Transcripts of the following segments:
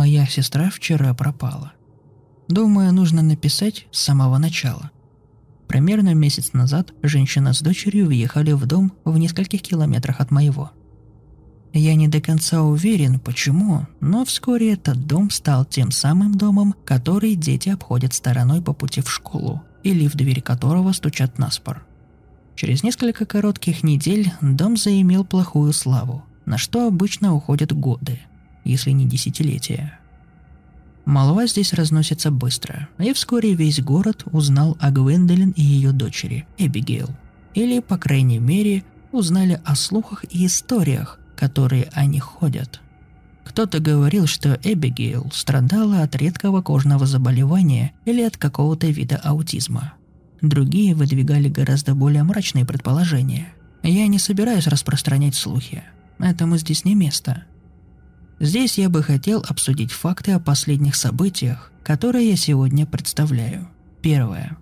Моя сестра вчера пропала. Думаю, нужно написать с самого начала. Примерно месяц назад женщина с дочерью въехали в дом в нескольких километрах от моего. Я не до конца уверен, почему, но вскоре этот дом стал тем самым домом, который дети обходят стороной по пути в школу, или в дверь которого стучат на спор. Через несколько коротких недель дом заимел плохую славу, на что обычно уходят годы – если не десятилетия. Молва здесь разносится быстро, и вскоре весь город узнал о Гвендолин и ее дочери, Эбигейл. Или, по крайней мере, узнали о слухах и историях, которые о них ходят. Кто-то говорил, что Эбигейл страдала от редкого кожного заболевания или от какого-то вида аутизма. Другие выдвигали гораздо более мрачные предположения. Я не собираюсь распространять слухи. Этому здесь не место – Здесь я бы хотел обсудить факты о последних событиях, которые я сегодня представляю. Первое.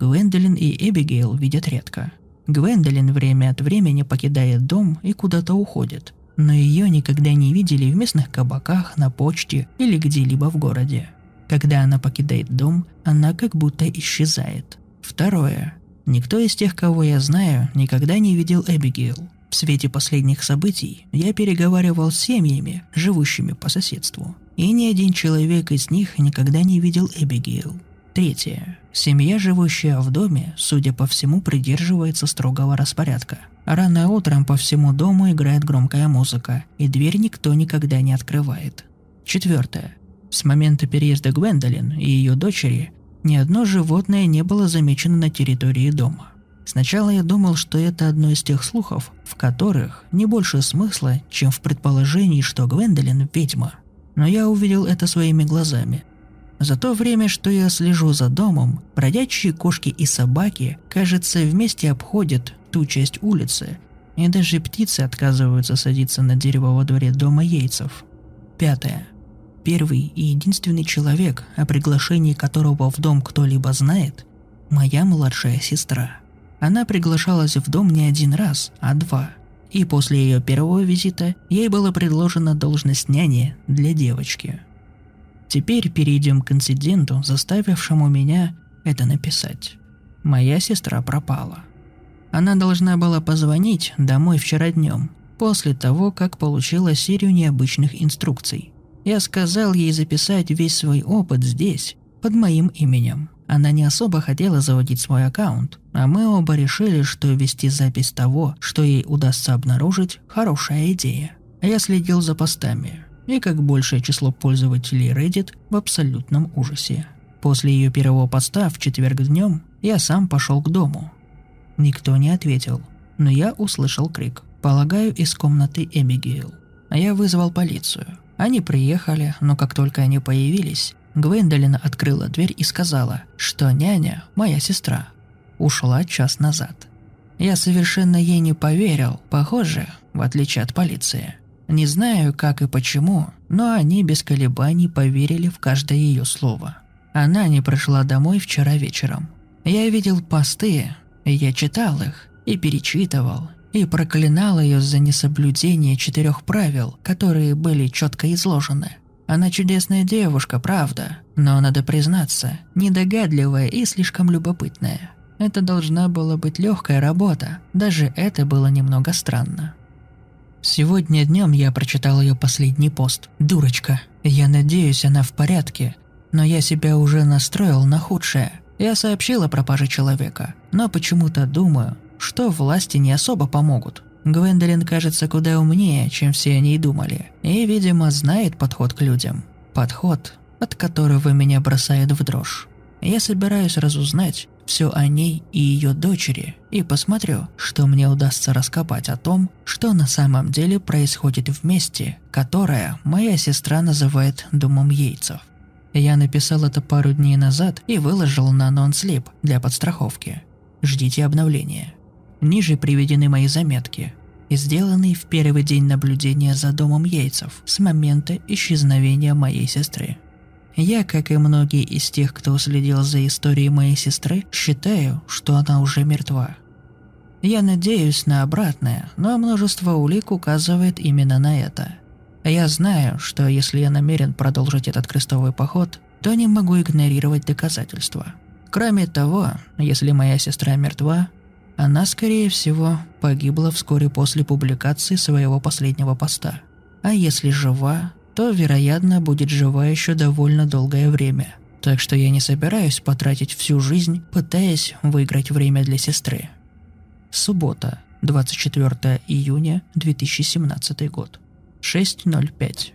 Гвендолин и Эбигейл видят редко. Гвендолин время от времени покидает дом и куда-то уходит, но ее никогда не видели в местных кабаках, на почте или где-либо в городе. Когда она покидает дом, она как будто исчезает. Второе. Никто из тех, кого я знаю, никогда не видел Эбигейл. В свете последних событий я переговаривал с семьями, живущими по соседству, и ни один человек из них никогда не видел Эбигейл. Третье. Семья, живущая в доме, судя по всему, придерживается строгого распорядка. Рано утром по всему дому играет громкая музыка, и дверь никто никогда не открывает. Четвертое. С момента переезда Гвендолин и ее дочери ни одно животное не было замечено на территории дома. Сначала я думал, что это одно из тех слухов, в которых не больше смысла, чем в предположении, что Гвендолин – ведьма. Но я увидел это своими глазами. За то время, что я слежу за домом, бродячие кошки и собаки, кажется, вместе обходят ту часть улицы, и даже птицы отказываются садиться на дерево во дворе дома Ейцев. Пятое. Первый и единственный человек, о приглашении которого в дом кто-либо знает – моя младшая сестра – она приглашалась в дом не один раз, а два. И после ее первого визита ей была предложена должность няни для девочки. Теперь перейдем к инциденту, заставившему меня это написать. Моя сестра пропала. Она должна была позвонить домой вчера днем, после того, как получила серию необычных инструкций. Я сказал ей записать весь свой опыт здесь, под моим именем. Она не особо хотела заводить свой аккаунт, а мы оба решили, что вести запись того, что ей удастся обнаружить, хорошая идея. Я следил за постами, и как большее число пользователей Reddit в абсолютном ужасе. После ее первого поста в четверг днем я сам пошел к дому. Никто не ответил, но я услышал крик. Полагаю, из комнаты Эбигейл. Я вызвал полицию. Они приехали, но как только они появились, Гвендолин открыла дверь и сказала, что няня, моя сестра, ушла час назад. Я совершенно ей не поверил, похоже, в отличие от полиции. Не знаю, как и почему, но они без колебаний поверили в каждое ее слово. Она не пришла домой вчера вечером. Я видел посты, я читал их и перечитывал, и проклинал ее за несоблюдение четырех правил, которые были четко изложены – она чудесная девушка, правда, но, надо признаться, недогадливая и слишком любопытная. Это должна была быть легкая работа, даже это было немного странно. Сегодня днем я прочитал ее последний пост. Дурочка. Я надеюсь, она в порядке, но я себя уже настроил на худшее. Я сообщил о пропаже человека, но почему-то думаю, что власти не особо помогут. Гвендолин кажется куда умнее, чем все они и думали, и, видимо, знает подход к людям. Подход, от которого меня бросает в дрожь. Я собираюсь разузнать все о ней и ее дочери и посмотрю, что мне удастся раскопать о том, что на самом деле происходит в месте, которое моя сестра называет «домом яйцев». Я написал это пару дней назад и выложил на нонслип для подстраховки. Ждите обновления. Ниже приведены мои заметки, сделанные в первый день наблюдения за домом яйцев с момента исчезновения моей сестры. Я, как и многие из тех, кто следил за историей моей сестры, считаю, что она уже мертва. Я надеюсь на обратное, но множество улик указывает именно на это. Я знаю, что если я намерен продолжить этот крестовый поход, то не могу игнорировать доказательства. Кроме того, если моя сестра мертва, она, скорее всего, погибла вскоре после публикации своего последнего поста. А если жива, то, вероятно, будет жива еще довольно долгое время. Так что я не собираюсь потратить всю жизнь, пытаясь выиграть время для сестры. Суббота, 24 июня 2017 год. 6.05.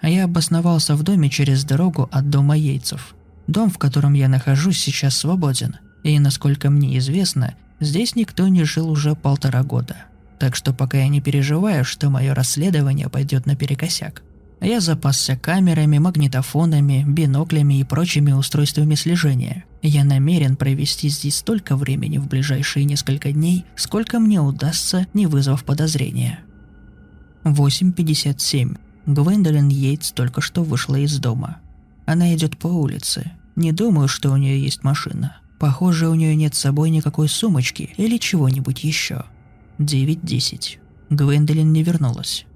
А я обосновался в доме через дорогу от дома Яйцев. Дом, в котором я нахожусь, сейчас свободен. И, насколько мне известно, здесь никто не жил уже полтора года. Так что пока я не переживаю, что мое расследование пойдет наперекосяк. Я запасся камерами, магнитофонами, биноклями и прочими устройствами слежения. Я намерен провести здесь столько времени в ближайшие несколько дней, сколько мне удастся, не вызвав подозрения. 8.57. Гвендолин Йейтс только что вышла из дома. Она идет по улице. Не думаю, что у нее есть машина. Похоже, у нее нет с собой никакой сумочки или чего-нибудь еще. 9.10. Гвендолин не вернулась.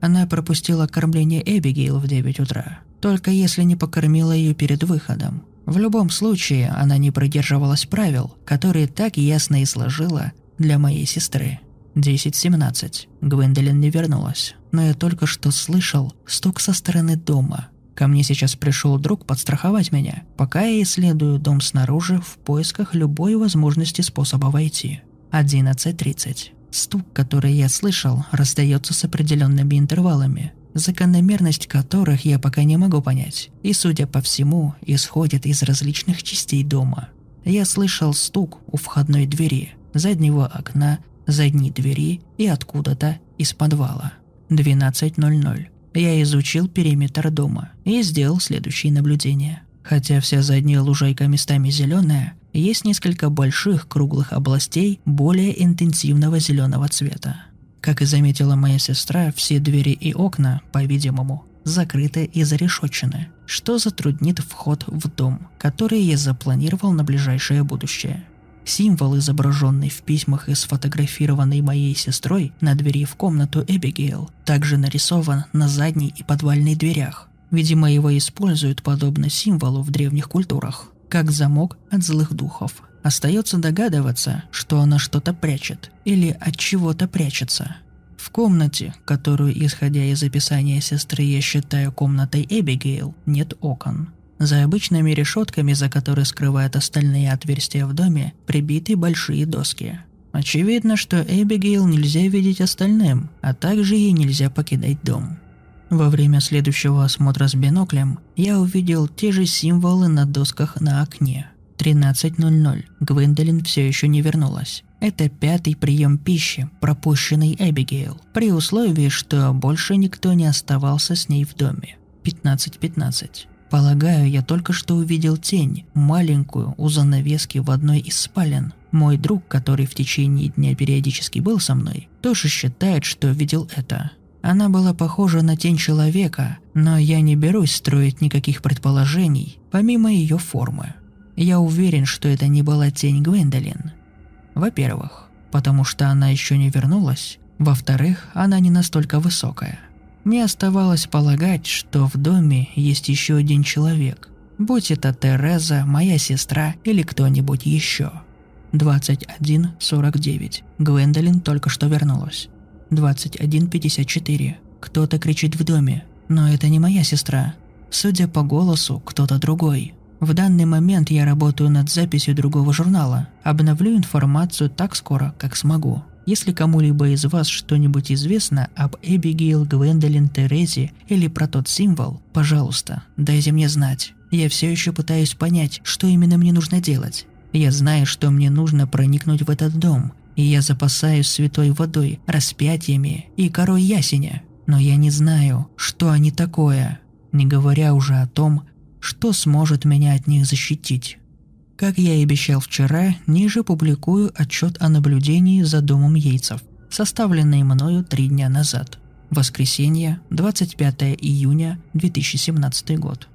Она пропустила кормление Эбигейл в 9 утра, только если не покормила ее перед выходом. В любом случае, она не придерживалась правил, которые так ясно и сложила для моей сестры. 10.17. Гвендолин не вернулась, но я только что слышал стук со стороны дома. Ко мне сейчас пришел друг подстраховать меня, пока я исследую дом снаружи в поисках любой возможности способа войти. 11.30. Стук, который я слышал, раздается с определенными интервалами, закономерность которых я пока не могу понять, и, судя по всему, исходит из различных частей дома. Я слышал стук у входной двери, заднего окна, задней двери и откуда-то из подвала. 12.00. Я изучил периметр дома и сделал следующие наблюдения. Хотя вся задняя лужайка местами зеленая, есть несколько больших круглых областей более интенсивного зеленого цвета. Как и заметила моя сестра, все двери и окна, по-видимому, закрыты и зарешочены, что затруднит вход в дом, который я запланировал на ближайшее будущее. Символ, изображенный в письмах и сфотографированный моей сестрой на двери в комнату Эбигейл, также нарисован на задней и подвальной дверях. Видимо, его используют подобно символу в древних культурах как замок от злых духов. Остается догадываться, что она что-то прячет или от чего-то прячется. В комнате, которую, исходя из описания сестры, я считаю комнатой Эбигейл, нет окон. За обычными решетками, за которые скрывают остальные отверстия в доме, прибиты большие доски. Очевидно, что Эбигейл нельзя видеть остальным, а также ей нельзя покидать дом. Во время следующего осмотра с биноклем я увидел те же символы на досках на окне. 13.00. Гвендолин все еще не вернулась. Это пятый прием пищи, пропущенный Эбигейл, при условии, что больше никто не оставался с ней в доме. 15.15. Полагаю, я только что увидел тень, маленькую, у занавески в одной из спален. Мой друг, который в течение дня периодически был со мной, тоже считает, что видел это. Она была похожа на тень человека, но я не берусь строить никаких предположений, помимо ее формы. Я уверен, что это не была тень Гвендолин. Во-первых, потому что она еще не вернулась. Во-вторых, она не настолько высокая. Мне оставалось полагать, что в доме есть еще один человек. Будь это Тереза, моя сестра или кто-нибудь еще. 21.49. Гвендолин только что вернулась. 21.54. Кто-то кричит в доме, но это не моя сестра. Судя по голосу, кто-то другой. В данный момент я работаю над записью другого журнала. Обновлю информацию так скоро, как смогу. Если кому-либо из вас что-нибудь известно об Эбигейл, Гвендолин, Терезе или про тот символ, пожалуйста, дайте мне знать. Я все еще пытаюсь понять, что именно мне нужно делать. Я знаю, что мне нужно проникнуть в этот дом, и я запасаюсь святой водой, распятиями и корой ясеня. Но я не знаю, что они такое, не говоря уже о том, что сможет меня от них защитить. Как я и обещал вчера, ниже публикую отчет о наблюдении за домом яйцев, составленный мною три дня назад. Воскресенье, 25 июня 2017 год.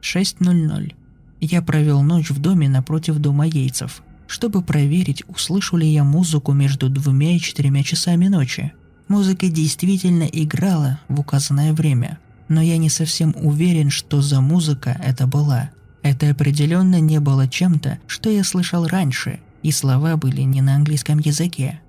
6.00. Я провел ночь в доме напротив дома яйцев, чтобы проверить, услышу ли я музыку между двумя и четырьмя часами ночи. Музыка действительно играла в указанное время, но я не совсем уверен, что за музыка это была. Это определенно не было чем-то, что я слышал раньше, и слова были не на английском языке.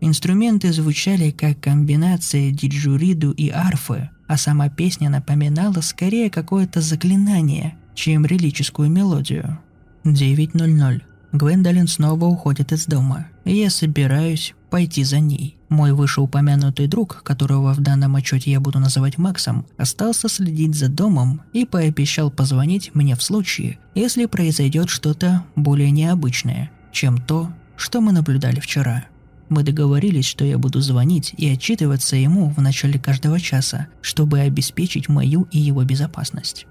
Инструменты звучали как комбинация диджуриду и арфы, а сама песня напоминала скорее какое-то заклинание, чем релическую мелодию. 9.00. Гвендолин снова уходит из дома, и я собираюсь пойти за ней. Мой вышеупомянутый друг, которого в данном отчете я буду называть Максом, остался следить за домом и пообещал позвонить мне в случае, если произойдет что-то более необычное, чем то, что мы наблюдали вчера. Мы договорились, что я буду звонить и отчитываться ему в начале каждого часа, чтобы обеспечить мою и его безопасность.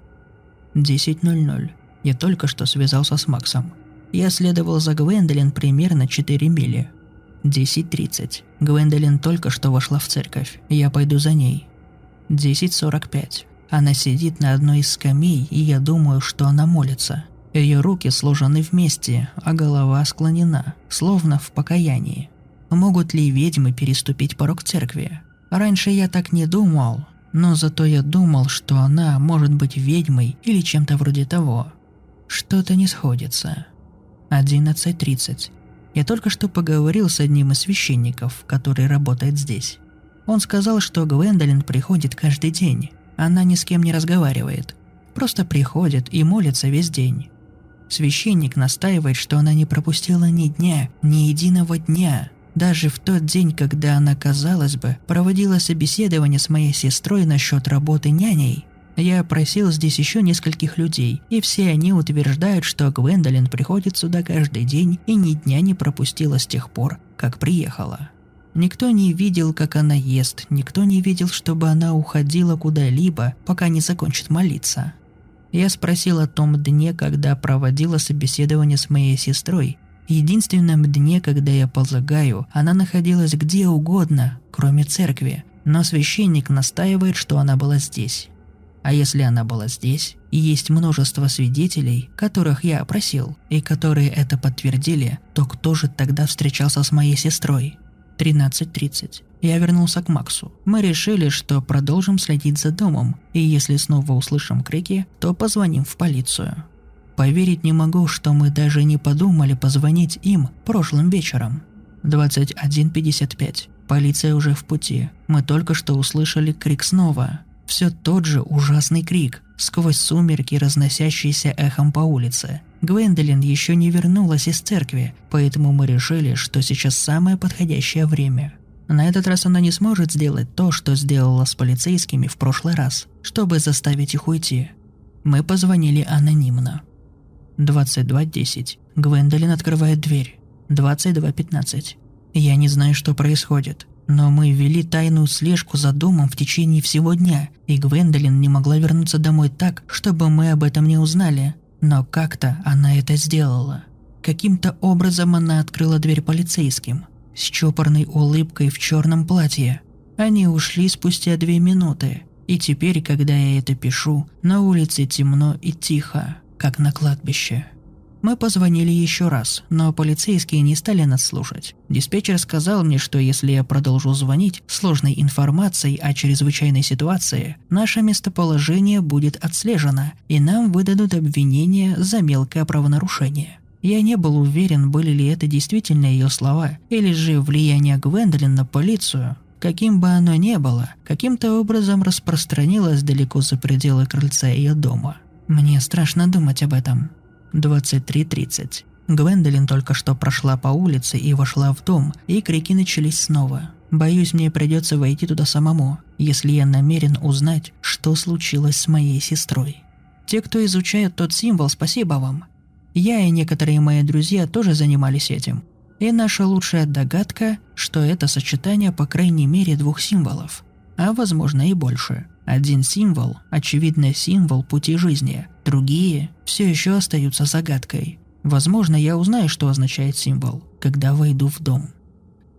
10.00. Я только что связался с Максом. Я следовал за Гвендолин примерно 4 мили. 10.30. Гвендолин только что вошла в церковь. Я пойду за ней. 10.45. Она сидит на одной из скамей, и я думаю, что она молится. Ее руки сложены вместе, а голова склонена, словно в покаянии. Могут ли ведьмы переступить порог церкви? Раньше я так не думал, но зато я думал, что она может быть ведьмой или чем-то вроде того. Что-то не сходится. 11.30. Я только что поговорил с одним из священников, который работает здесь. Он сказал, что Гвендолин приходит каждый день. Она ни с кем не разговаривает. Просто приходит и молится весь день. Священник настаивает, что она не пропустила ни дня, ни единого дня, даже в тот день, когда она, казалось бы, проводила собеседование с моей сестрой насчет работы няней, я опросил здесь еще нескольких людей, и все они утверждают, что Гвендолин приходит сюда каждый день и ни дня не пропустила с тех пор, как приехала. Никто не видел, как она ест, никто не видел, чтобы она уходила куда-либо, пока не закончит молиться. Я спросил о том дне, когда проводила собеседование с моей сестрой, единственном дне, когда я полагаю, она находилась где угодно, кроме церкви, но священник настаивает, что она была здесь. А если она была здесь, и есть множество свидетелей, которых я опросил, и которые это подтвердили, то кто же тогда встречался с моей сестрой? 13.30. Я вернулся к Максу. Мы решили, что продолжим следить за домом, и если снова услышим крики, то позвоним в полицию. Поверить не могу, что мы даже не подумали позвонить им прошлым вечером. 21.55. Полиция уже в пути. Мы только что услышали крик снова. Все тот же ужасный крик, сквозь сумерки, разносящийся эхом по улице. Гвендолин еще не вернулась из церкви, поэтому мы решили, что сейчас самое подходящее время. На этот раз она не сможет сделать то, что сделала с полицейскими в прошлый раз, чтобы заставить их уйти. Мы позвонили анонимно. 22.10. Гвендолин открывает дверь. 22.15. Я не знаю, что происходит. Но мы вели тайную слежку за домом в течение всего дня, и Гвендолин не могла вернуться домой так, чтобы мы об этом не узнали. Но как-то она это сделала. Каким-то образом она открыла дверь полицейским. С чопорной улыбкой в черном платье. Они ушли спустя две минуты. И теперь, когда я это пишу, на улице темно и тихо как на кладбище. Мы позвонили еще раз, но полицейские не стали нас слушать. Диспетчер сказал мне, что если я продолжу звонить сложной информацией о чрезвычайной ситуации, наше местоположение будет отслежено, и нам выдадут обвинение за мелкое правонарушение. Я не был уверен, были ли это действительно ее слова, или же влияние Гвендолин на полицию, каким бы оно ни было, каким-то образом распространилось далеко за пределы крыльца ее дома – мне страшно думать об этом. 23.30. Гвендолин только что прошла по улице и вошла в дом, и крики начались снова. Боюсь, мне придется войти туда самому, если я намерен узнать, что случилось с моей сестрой. Те, кто изучает тот символ, спасибо вам. Я и некоторые мои друзья тоже занимались этим. И наша лучшая догадка, что это сочетание по крайней мере двух символов, а возможно и больше. Один символ – очевидно символ пути жизни, другие все еще остаются загадкой. Возможно, я узнаю, что означает символ, когда войду в дом.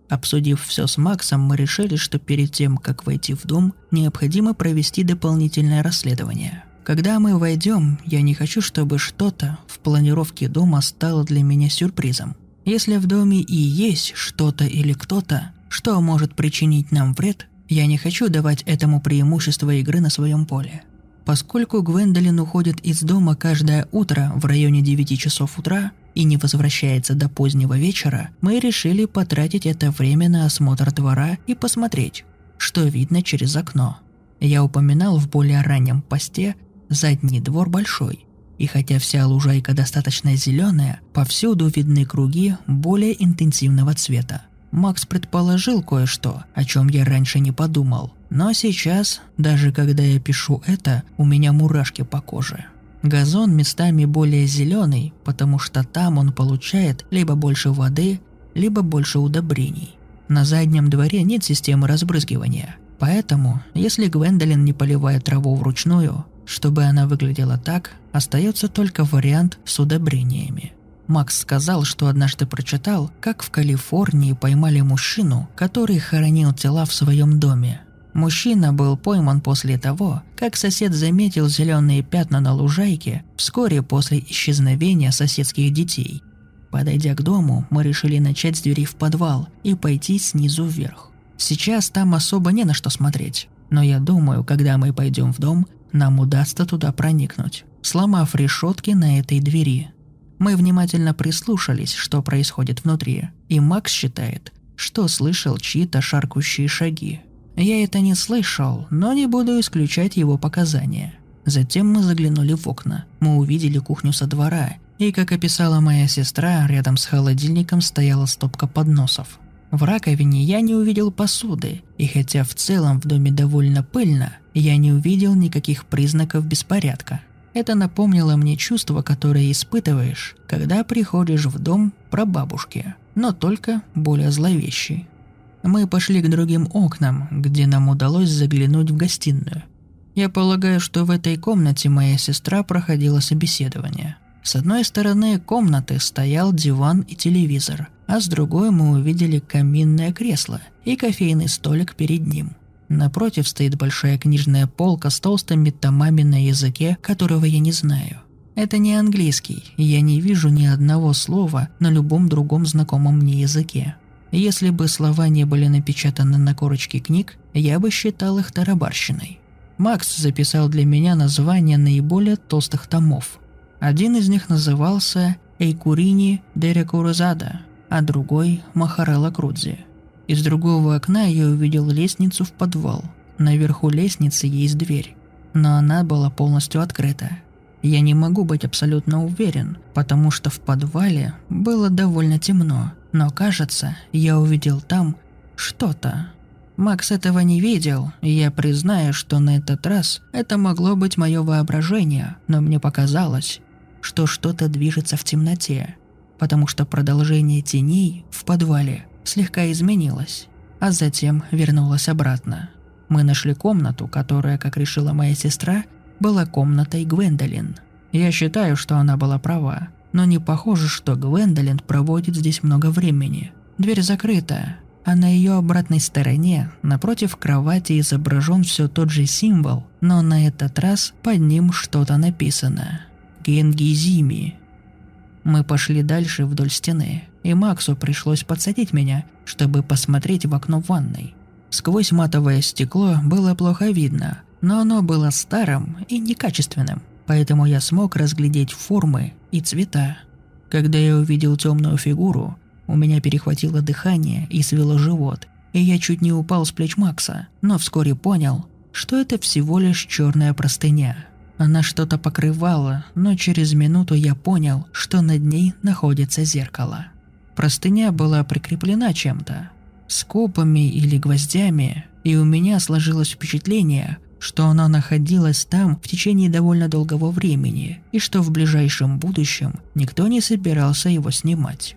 Обсудив все с Максом, мы решили, что перед тем, как войти в дом, необходимо провести дополнительное расследование. Когда мы войдем, я не хочу, чтобы что-то в планировке дома стало для меня сюрпризом. Если в доме и есть что-то или кто-то, что может причинить нам вред, я не хочу давать этому преимущество игры на своем поле. Поскольку Гвендолин уходит из дома каждое утро в районе 9 часов утра и не возвращается до позднего вечера, мы решили потратить это время на осмотр двора и посмотреть, что видно через окно. Я упоминал в более раннем посте, задний двор большой, и хотя вся лужайка достаточно зеленая, повсюду видны круги более интенсивного цвета. Макс предположил кое-что, о чем я раньше не подумал. Но сейчас, даже когда я пишу это, у меня мурашки по коже. Газон местами более зеленый, потому что там он получает либо больше воды, либо больше удобрений. На заднем дворе нет системы разбрызгивания, поэтому, если Гвендолин не поливает траву вручную, чтобы она выглядела так, остается только вариант с удобрениями. Макс сказал, что однажды прочитал, как в Калифорнии поймали мужчину, который хоронил тела в своем доме. Мужчина был пойман после того, как сосед заметил зеленые пятна на лужайке вскоре после исчезновения соседских детей. Подойдя к дому, мы решили начать с двери в подвал и пойти снизу вверх. Сейчас там особо не на что смотреть, но я думаю, когда мы пойдем в дом, нам удастся туда проникнуть, сломав решетки на этой двери. Мы внимательно прислушались, что происходит внутри, и Макс считает, что слышал чьи-то шаркающие шаги. Я это не слышал, но не буду исключать его показания. Затем мы заглянули в окна. Мы увидели кухню со двора, и, как описала моя сестра, рядом с холодильником стояла стопка подносов. В раковине я не увидел посуды, и хотя в целом в доме довольно пыльно, я не увидел никаких признаков беспорядка. Это напомнило мне чувство, которое испытываешь, когда приходишь в дом прабабушки, но только более зловещий. Мы пошли к другим окнам, где нам удалось заглянуть в гостиную. Я полагаю, что в этой комнате моя сестра проходила собеседование. С одной стороны комнаты стоял диван и телевизор, а с другой мы увидели каминное кресло и кофейный столик перед ним. Напротив стоит большая книжная полка с толстыми томами на языке, которого я не знаю. Это не английский, я не вижу ни одного слова на любом другом знакомом мне языке. Если бы слова не были напечатаны на корочке книг, я бы считал их тарабарщиной. Макс записал для меня название наиболее толстых томов. Один из них назывался «Эйкурини Дерекурузада», а другой «Махарелла Крудзи». Из другого окна я увидел лестницу в подвал. Наверху лестницы есть дверь, но она была полностью открыта. Я не могу быть абсолютно уверен, потому что в подвале было довольно темно, но кажется, я увидел там что-то. Макс этого не видел, и я признаю, что на этот раз это могло быть мое воображение, но мне показалось, что что-то движется в темноте, потому что продолжение теней в подвале слегка изменилась, а затем вернулась обратно. Мы нашли комнату, которая, как решила моя сестра, была комнатой Гвендолин. Я считаю, что она была права, но не похоже, что Гвендолин проводит здесь много времени. Дверь закрыта, а на ее обратной стороне, напротив кровати, изображен все тот же символ, но на этот раз под ним что-то написано. Генгизими. Мы пошли дальше вдоль стены и Максу пришлось подсадить меня, чтобы посмотреть в окно ванной. Сквозь матовое стекло было плохо видно, но оно было старым и некачественным, поэтому я смог разглядеть формы и цвета. Когда я увидел темную фигуру, у меня перехватило дыхание и свело живот, и я чуть не упал с плеч Макса, но вскоре понял, что это всего лишь черная простыня. Она что-то покрывала, но через минуту я понял, что над ней находится зеркало. Простыня была прикреплена чем-то, скобами или гвоздями, и у меня сложилось впечатление, что она находилась там в течение довольно долгого времени и что в ближайшем будущем никто не собирался его снимать.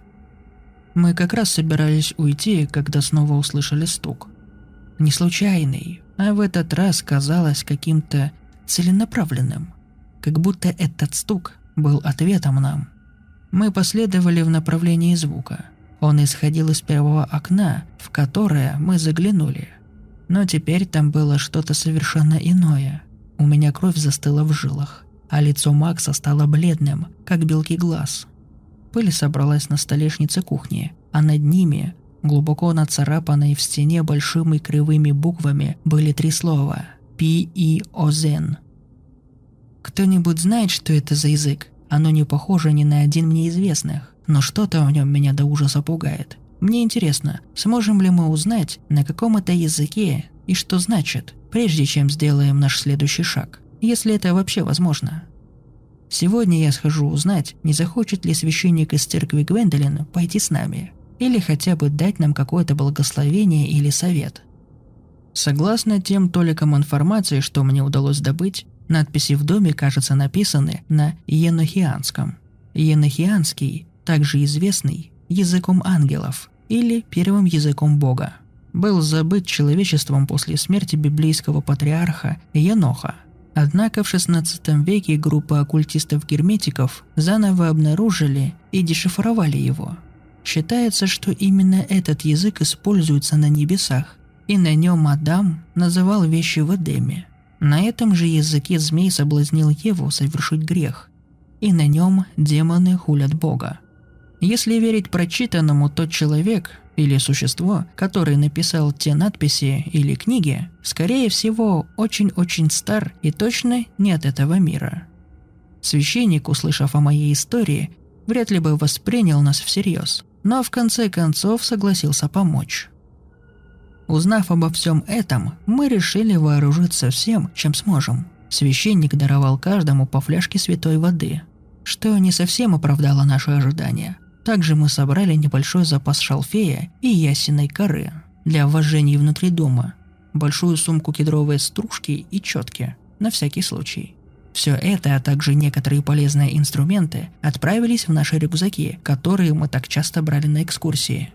Мы как раз собирались уйти, когда снова услышали стук. Не случайный, а в этот раз казалось каким-то целенаправленным, как будто этот стук был ответом нам. Мы последовали в направлении звука. Он исходил из первого окна, в которое мы заглянули – но теперь там было что-то совершенно иное. У меня кровь застыла в жилах, а лицо Макса стало бледным, как белки глаз. Пыль собралась на столешнице кухни, а над ними, глубоко нацарапанные в стене большими кривыми буквами, были три слова «Пи-И-О-Зен». Кто-нибудь знает, что это за язык? Оно не похоже ни на один мне известных, но что-то в нем меня до ужаса пугает. Мне интересно, сможем ли мы узнать, на каком это языке и что значит, прежде чем сделаем наш следующий шаг, если это вообще возможно. Сегодня я схожу узнать, не захочет ли священник из церкви Гвендолин пойти с нами, или хотя бы дать нам какое-то благословение или совет. Согласно тем толикам информации, что мне удалось добыть, надписи в доме, кажется, написаны на енохианском. Енохианский, также известный языком ангелов, или первым языком Бога. Был забыт человечеством после смерти библейского патриарха Еноха. Однако в XVI веке группа оккультистов-герметиков заново обнаружили и дешифровали его. Считается, что именно этот язык используется на небесах, и на нем Адам называл вещи в Эдеме. На этом же языке змей соблазнил Еву совершить грех, и на нем демоны хулят Бога. Если верить прочитанному, тот человек или существо, который написал те надписи или книги, скорее всего, очень-очень стар и точно не от этого мира. Священник, услышав о моей истории, вряд ли бы воспринял нас всерьез, но в конце концов согласился помочь. Узнав обо всем этом, мы решили вооружиться всем, чем сможем. Священник даровал каждому по фляжке святой воды, что не совсем оправдало наши ожидания – также мы собрали небольшой запас шалфея и ясеной коры для ввожений внутри дома, большую сумку кедровой стружки и четки, на всякий случай. Все это, а также некоторые полезные инструменты отправились в наши рюкзаки, которые мы так часто брали на экскурсии.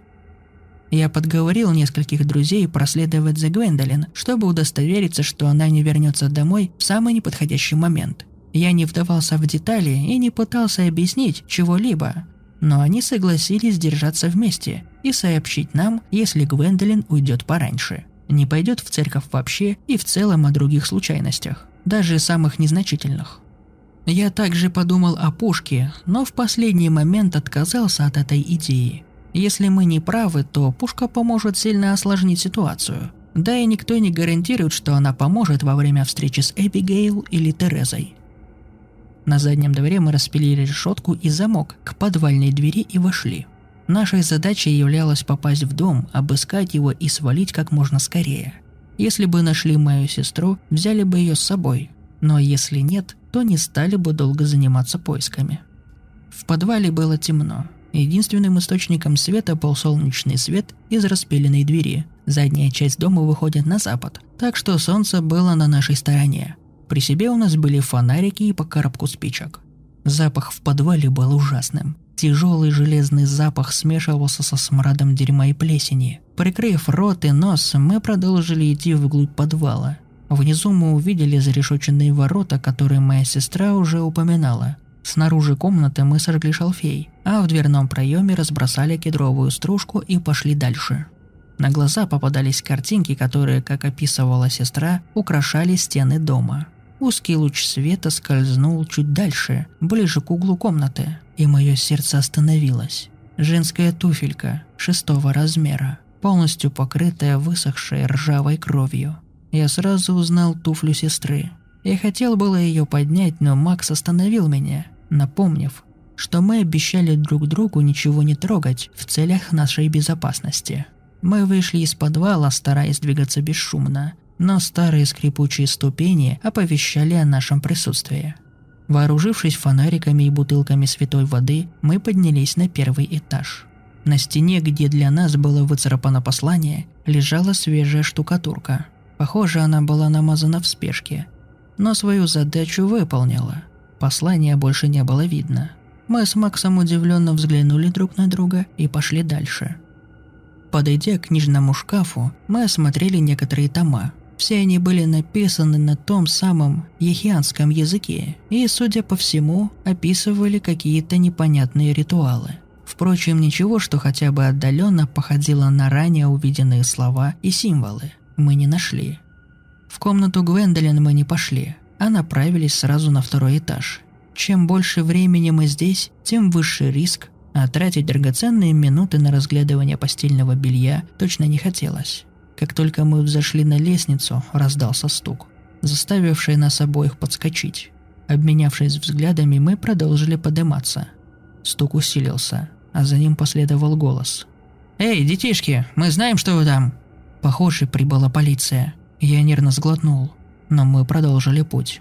Я подговорил нескольких друзей проследовать за Гвендолин, чтобы удостовериться, что она не вернется домой в самый неподходящий момент. Я не вдавался в детали и не пытался объяснить чего-либо, но они согласились держаться вместе и сообщить нам, если Гвендолин уйдет пораньше, не пойдет в церковь вообще и в целом о других случайностях, даже самых незначительных. Я также подумал о пушке, но в последний момент отказался от этой идеи. Если мы не правы, то пушка поможет сильно осложнить ситуацию. Да и никто не гарантирует, что она поможет во время встречи с Эбигейл или Терезой. На заднем дворе мы распилили решетку и замок к подвальной двери и вошли. Нашей задачей являлось попасть в дом, обыскать его и свалить как можно скорее. Если бы нашли мою сестру, взяли бы ее с собой. Но если нет, то не стали бы долго заниматься поисками. В подвале было темно. Единственным источником света был солнечный свет из распиленной двери. Задняя часть дома выходит на запад, так что солнце было на нашей стороне. При себе у нас были фонарики и по коробку спичек. Запах в подвале был ужасным. Тяжелый железный запах смешивался со смрадом дерьма и плесени. Прикрыв рот и нос, мы продолжили идти вглубь подвала. Внизу мы увидели зарешоченные ворота, которые моя сестра уже упоминала. Снаружи комнаты мы сожгли шалфей, а в дверном проеме разбросали кедровую стружку и пошли дальше. На глаза попадались картинки, которые, как описывала сестра, украшали стены дома – Узкий луч света скользнул чуть дальше, ближе к углу комнаты, и мое сердце остановилось. Женская туфелька шестого размера, полностью покрытая высохшей ржавой кровью. Я сразу узнал туфлю сестры. Я хотел было ее поднять, но Макс остановил меня, напомнив, что мы обещали друг другу ничего не трогать в целях нашей безопасности. Мы вышли из подвала, стараясь двигаться бесшумно, но старые скрипучие ступени оповещали о нашем присутствии. Вооружившись фонариками и бутылками святой воды, мы поднялись на первый этаж. На стене, где для нас было выцарапано послание, лежала свежая штукатурка. Похоже, она была намазана в спешке. Но свою задачу выполнила. Послания больше не было видно. Мы с Максом удивленно взглянули друг на друга и пошли дальше. Подойдя к книжному шкафу, мы осмотрели некоторые тома. Все они были написаны на том самом ехианском языке и, судя по всему, описывали какие-то непонятные ритуалы. Впрочем, ничего, что хотя бы отдаленно походило на ранее увиденные слова и символы, мы не нашли. В комнату Гвендолин мы не пошли, а направились сразу на второй этаж, чем больше времени мы здесь, тем выше риск, а тратить драгоценные минуты на разглядывание постельного белья точно не хотелось. Как только мы взошли на лестницу, раздался стук, заставивший нас обоих подскочить. Обменявшись взглядами, мы продолжили подниматься. Стук усилился, а за ним последовал голос. «Эй, детишки, мы знаем, что вы там!» Похоже, прибыла полиция. Я нервно сглотнул, но мы продолжили путь.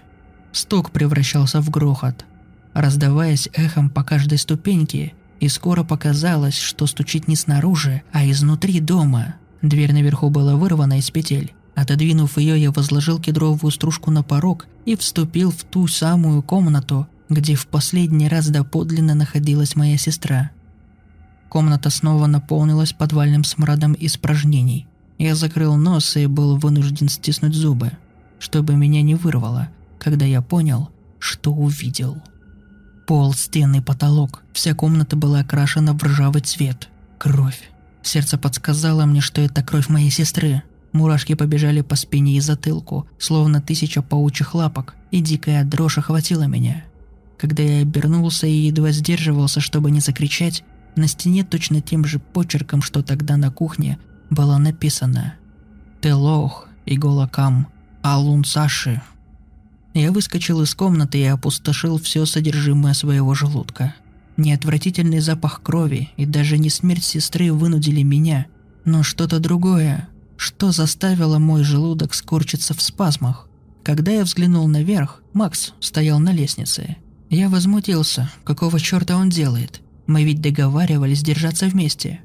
Стук превращался в грохот, раздаваясь эхом по каждой ступеньке, и скоро показалось, что стучит не снаружи, а изнутри дома. Дверь наверху была вырвана из петель. Отодвинув ее, я возложил кедровую стружку на порог и вступил в ту самую комнату, где в последний раз доподлинно находилась моя сестра. Комната снова наполнилась подвальным смрадом испражнений. Я закрыл нос и был вынужден стиснуть зубы, чтобы меня не вырвало, когда я понял, что увидел. Пол, стены, потолок. Вся комната была окрашена в ржавый цвет. Кровь. Сердце подсказало мне, что это кровь моей сестры. Мурашки побежали по спине и затылку, словно тысяча паучьих лапок, и дикая дрожь охватила меня. Когда я обернулся и едва сдерживался, чтобы не закричать, на стене точно тем же почерком, что тогда на кухне, было написано «Телох, Иголакам, Алун Саши, я выскочил из комнаты и опустошил все содержимое своего желудка. Не отвратительный запах крови и даже не смерть сестры вынудили меня, но что-то другое, что заставило мой желудок скорчиться в спазмах. Когда я взглянул наверх, Макс стоял на лестнице. Я возмутился, какого черта он делает. Мы ведь договаривались держаться вместе.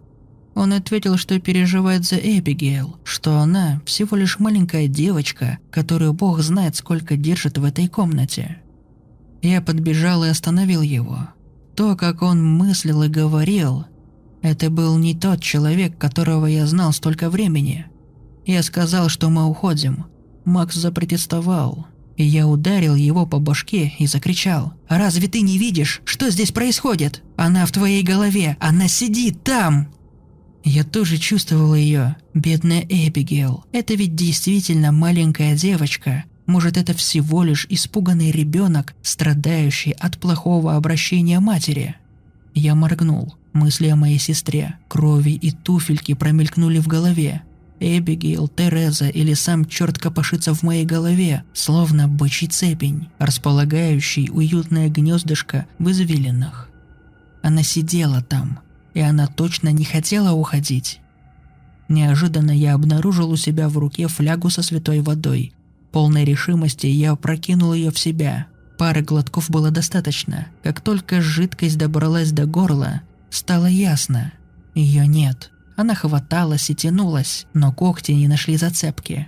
Он ответил, что переживает за Эбигейл, что она всего лишь маленькая девочка, которую бог знает сколько держит в этой комнате. Я подбежал и остановил его. То, как он мыслил и говорил, это был не тот человек, которого я знал столько времени. Я сказал, что мы уходим. Макс запротестовал, и я ударил его по башке и закричал. «Разве ты не видишь, что здесь происходит? Она в твоей голове, она сидит там!» Я тоже чувствовала ее, бедная Эбигейл. Это ведь действительно маленькая девочка. Может, это всего лишь испуганный ребенок, страдающий от плохого обращения матери. Я моргнул. Мысли о моей сестре, крови и туфельки промелькнули в голове. Эбигейл, Тереза или сам черт копошится в моей голове, словно бычий цепень, располагающий уютное гнездышко в извилинах. Она сидела там, и она точно не хотела уходить. Неожиданно я обнаружил у себя в руке флягу со святой водой. Полной решимости я прокинул ее в себя. Пары глотков было достаточно. Как только жидкость добралась до горла, стало ясно. Ее нет. Она хваталась и тянулась, но когти не нашли зацепки.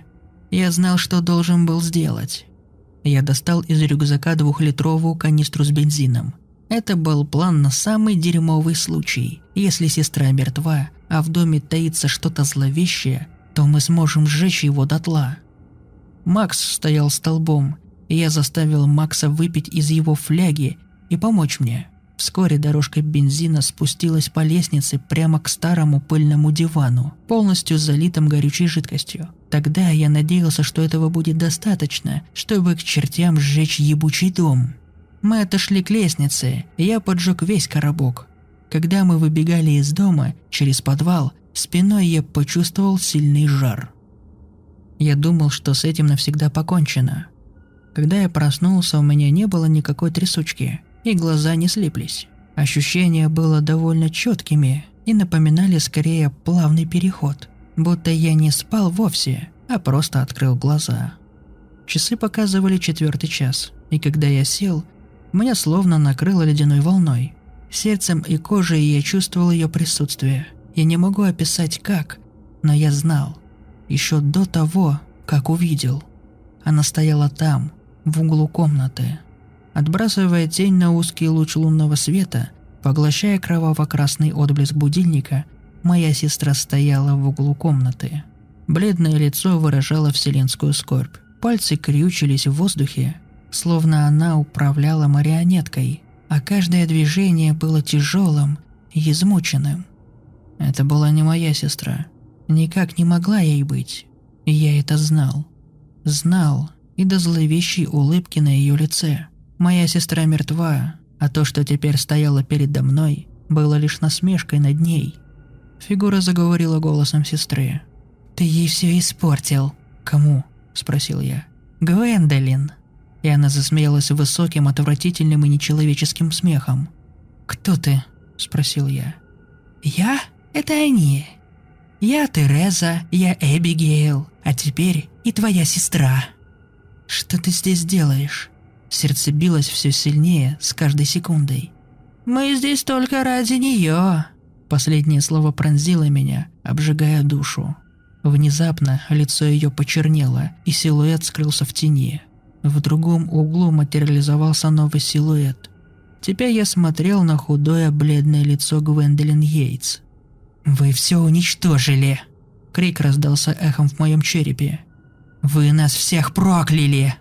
Я знал, что должен был сделать. Я достал из рюкзака двухлитровую канистру с бензином – это был план на самый дерьмовый случай. Если сестра мертва, а в доме таится что-то зловещее, то мы сможем сжечь его дотла. Макс стоял столбом, и я заставил Макса выпить из его фляги и помочь мне. Вскоре дорожка бензина спустилась по лестнице прямо к старому пыльному дивану, полностью залитым горючей жидкостью. Тогда я надеялся, что этого будет достаточно, чтобы к чертям сжечь ебучий дом. Мы отошли к лестнице, и я поджег весь коробок. Когда мы выбегали из дома через подвал, спиной я почувствовал сильный жар. Я думал, что с этим навсегда покончено. Когда я проснулся, у меня не было никакой трясучки, и глаза не слиплись. Ощущения было довольно четкими и напоминали скорее плавный переход, будто я не спал вовсе, а просто открыл глаза. Часы показывали четвертый час, и когда я сел, меня словно накрыло ледяной волной. Сердцем и кожей я чувствовал ее присутствие. Я не могу описать как, но я знал. Еще до того, как увидел. Она стояла там, в углу комнаты. Отбрасывая тень на узкий луч лунного света, поглощая кроваво-красный отблеск будильника, моя сестра стояла в углу комнаты. Бледное лицо выражало вселенскую скорбь. Пальцы крючились в воздухе, словно она управляла марионеткой, а каждое движение было тяжелым и измученным. Это была не моя сестра. Никак не могла ей быть. я это знал. Знал и до зловещей улыбки на ее лице. Моя сестра мертва, а то, что теперь стояло передо мной, было лишь насмешкой над ней. Фигура заговорила голосом сестры. «Ты ей все испортил». «Кому?» – спросил я. «Гвендолин». И она засмеялась высоким, отвратительным и нечеловеческим смехом. «Кто ты?» – спросил я. «Я? Это они. Я Тереза, я Эбигейл, а теперь и твоя сестра». «Что ты здесь делаешь?» Сердце билось все сильнее с каждой секундой. «Мы здесь только ради нее», Последнее слово пронзило меня, обжигая душу. Внезапно лицо ее почернело, и силуэт скрылся в тени. В другом углу материализовался новый силуэт. Теперь я смотрел на худое бледное лицо Гвендолин Йейтс. «Вы все уничтожили!» Крик раздался эхом в моем черепе. «Вы нас всех прокляли!»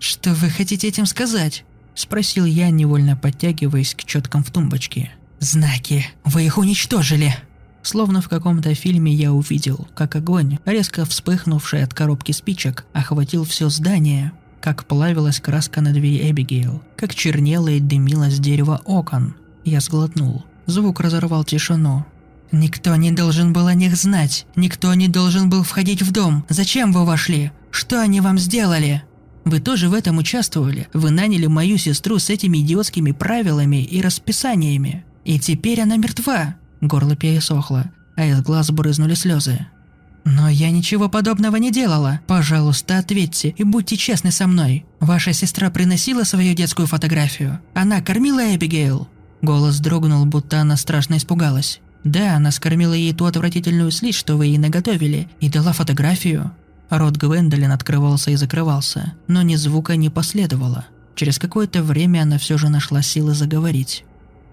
«Что вы хотите этим сказать?» Спросил я, невольно подтягиваясь к четкам в тумбочке. «Знаки! Вы их уничтожили!» Словно в каком-то фильме я увидел, как огонь, резко вспыхнувший от коробки спичек, охватил все здание, как плавилась краска на двери Эбигейл, как чернело и дымилось дерево окон. Я сглотнул. Звук разорвал тишину. «Никто не должен был о них знать. Никто не должен был входить в дом. Зачем вы вошли? Что они вам сделали?» Вы тоже в этом участвовали. Вы наняли мою сестру с этими идиотскими правилами и расписаниями. И теперь она мертва. Горло пересохло, а из глаз брызнули слезы. «Но я ничего подобного не делала. Пожалуйста, ответьте и будьте честны со мной. Ваша сестра приносила свою детскую фотографию? Она кормила Эбигейл?» Голос дрогнул, будто она страшно испугалась. «Да, она скормила ей ту отвратительную слизь, что вы ей наготовили, и дала фотографию». Рот Гвендолин открывался и закрывался, но ни звука не последовало. Через какое-то время она все же нашла силы заговорить.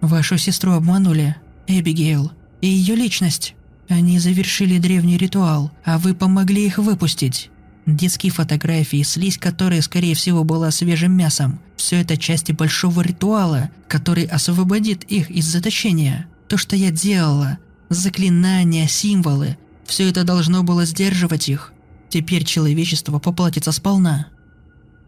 Вашу сестру обманули, Эбигейл, и ее личность. Они завершили древний ритуал, а вы помогли их выпустить. Детские фотографии, слизь которой, скорее всего, была свежим мясом. Все это части большого ритуала, который освободит их из заточения. То, что я делала, заклинания, символы, все это должно было сдерживать их. Теперь человечество поплатится сполна.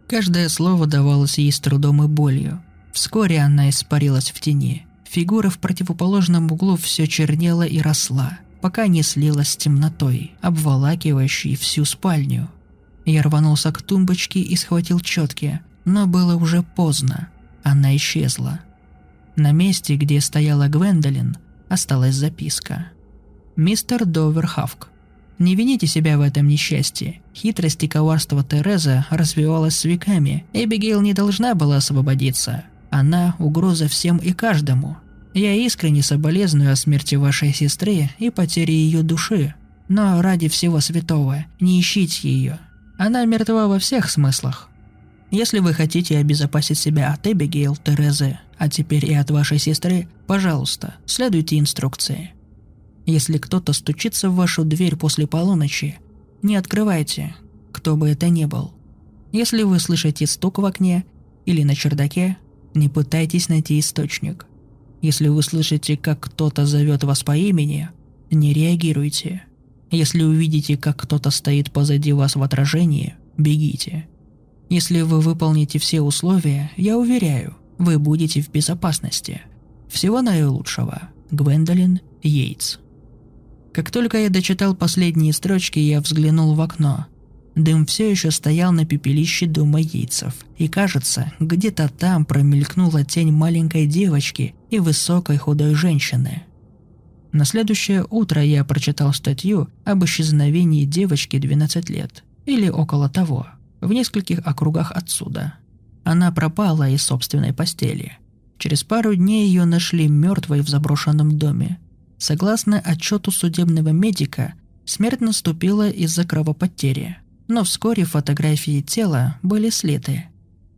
Каждое слово давалось ей с трудом и болью. Вскоре она испарилась в тени. Фигура в противоположном углу все чернела и росла, пока не слилась с темнотой, обволакивающей всю спальню. Я рванулся к тумбочке и схватил четки, но было уже поздно. Она исчезла. На месте, где стояла Гвендолин, осталась записка. «Мистер Доверхавк, не вините себя в этом несчастье. Хитрость и коварство Тереза развивалась с веками. Эбигейл не должна была освободиться. Она – угроза всем и каждому. Я искренне соболезную о смерти вашей сестры и потере ее души. Но ради всего святого, не ищите ее. Она мертва во всех смыслах. Если вы хотите обезопасить себя от Эбигейл, Терезы, а теперь и от вашей сестры, пожалуйста, следуйте инструкции. Если кто-то стучится в вашу дверь после полуночи, не открывайте, кто бы это ни был. Если вы слышите стук в окне или на чердаке, не пытайтесь найти источник. Если вы слышите, как кто-то зовет вас по имени, не реагируйте. Если увидите, как кто-то стоит позади вас в отражении, бегите. Если вы выполните все условия, я уверяю, вы будете в безопасности. Всего наилучшего. Гвендолин Йейтс. Как только я дочитал последние строчки, я взглянул в окно – Дым все еще стоял на пепелище дома яйцев, и кажется, где-то там промелькнула тень маленькой девочки и высокой худой женщины. На следующее утро я прочитал статью об исчезновении девочки 12 лет. или около того, в нескольких округах отсюда. Она пропала из собственной постели. Через пару дней ее нашли мертвой в заброшенном доме. Согласно отчету судебного медика, смерть наступила из-за кровопотери. Но вскоре фотографии тела были слиты.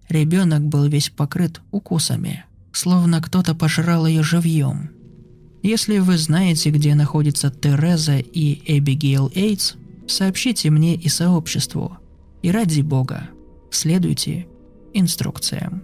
Ребенок был весь покрыт укусами, словно кто-то пожрал ее живьем. Если вы знаете, где находится Тереза и Эбигейл Эйтс, сообщите мне и сообществу. И ради бога, следуйте инструкциям.